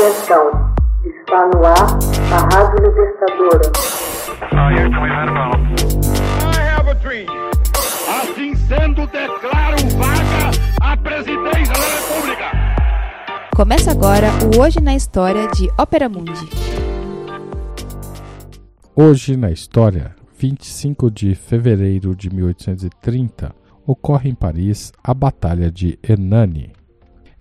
Atenção, está no ar a Rádio Libertadora. Assim sendo, declaro vaga a presidência da República. Começa agora o Hoje na História de Ópera Mundi. Hoje na História, 25 de fevereiro de 1830, ocorre em Paris a Batalha de Hernani.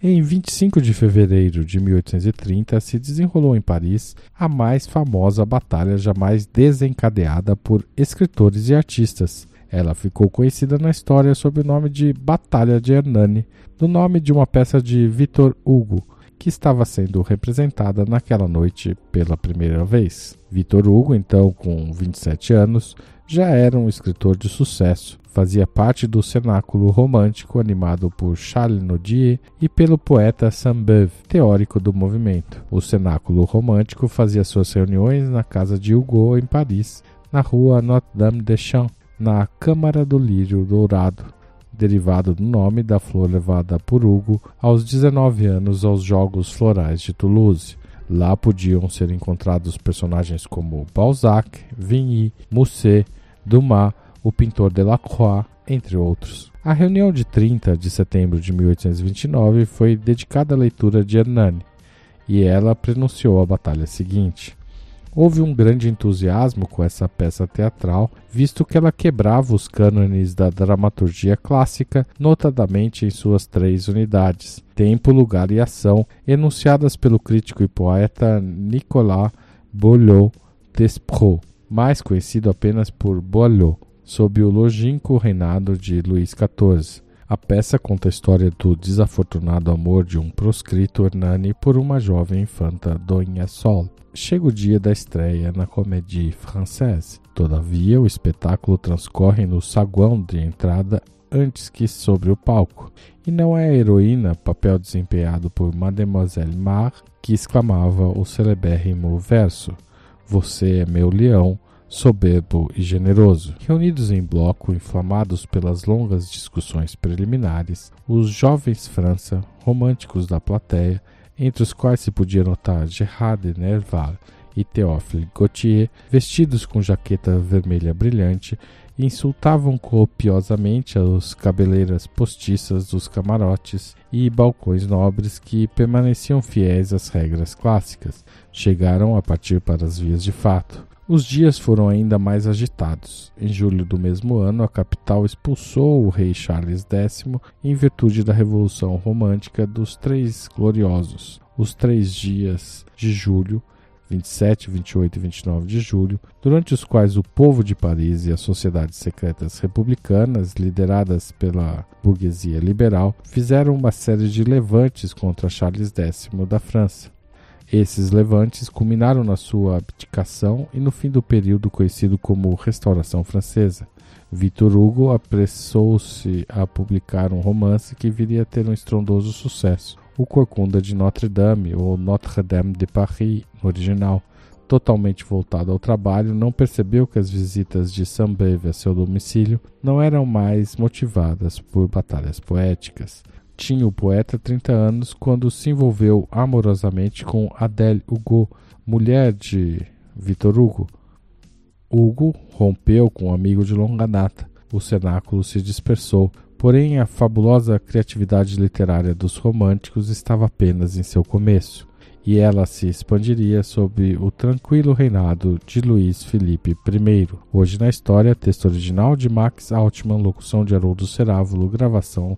Em 25 de fevereiro de 1830 se desenrolou em Paris a mais famosa batalha jamais desencadeada por escritores e artistas. Ela ficou conhecida na história sob o nome de Batalha de Hernani, do nome de uma peça de Victor Hugo, que estava sendo representada naquela noite pela primeira vez. Victor Hugo, então com 27 anos, já era um escritor de sucesso. Fazia parte do cenáculo romântico animado por Charles Nodier e pelo poeta Saint-Beuve, teórico do movimento. O cenáculo romântico fazia suas reuniões na casa de Hugo, em Paris, na rua Notre-Dame-des-Champs, na Câmara do Lírio Dourado, derivado do nome da flor levada por Hugo aos 19 anos aos Jogos Florais de Toulouse. Lá podiam ser encontrados personagens como Balzac, Vigny, Musset, Dumas, o pintor Delacroix, entre outros. A reunião de 30 de setembro de 1829 foi dedicada à leitura de Hernani, e ela prenunciou a batalha seguinte. Houve um grande entusiasmo com essa peça teatral, visto que ela quebrava os cânones da dramaturgia clássica, notadamente em suas três unidades: tempo, lugar e ação, enunciadas pelo crítico e poeta Nicolas Boileau Desprez mais conhecido apenas por Boileau, sob o longínquo reinado de Luís XIV. A peça conta a história do desafortunado amor de um proscrito Hernani por uma jovem infanta Dona Sol. Chega o dia da estreia na Comédie Française. Todavia, o espetáculo transcorre no saguão de entrada antes que sobre o palco. E não é a heroína, papel desempenhado por Mademoiselle Mar, que exclamava o celebérrimo verso você é meu leão, soberbo e generoso. Reunidos em bloco, inflamados pelas longas discussões preliminares, os jovens França, românticos da plateia, entre os quais se podia notar Gerard de Nerval e Théophile Gautier, vestidos com jaqueta vermelha brilhante, insultavam copiosamente as cabeleiras postiças dos camarotes e balcões nobres que permaneciam fiéis às regras clássicas. Chegaram a partir para as vias de fato. Os dias foram ainda mais agitados. Em julho do mesmo ano, a capital expulsou o rei Charles X em virtude da Revolução Romântica dos Três Gloriosos. Os três dias de julho 27, 28 e 29 de julho, durante os quais o povo de Paris e as sociedades secretas republicanas, lideradas pela burguesia liberal, fizeram uma série de levantes contra Charles X da França. Esses levantes culminaram na sua abdicação e no fim do período conhecido como Restauração Francesa. Victor Hugo apressou-se a publicar um romance que viria a ter um estrondoso sucesso, o Corcunda de Notre-Dame, ou Notre-Dame de Paris, no original. Totalmente voltado ao trabalho, não percebeu que as visitas de Saint-Beuve a seu domicílio não eram mais motivadas por batalhas poéticas. Tinha o poeta 30 anos quando se envolveu amorosamente com Adèle Hugo, mulher de Victor Hugo. Hugo rompeu com um amigo de longa data. O cenáculo se dispersou, Porém, a fabulosa criatividade literária dos românticos estava apenas em seu começo, e ela se expandiria sob o tranquilo reinado de Luís Felipe I. Hoje na história, texto original de Max Altman, locução de Haroldo Cerávulo, gravação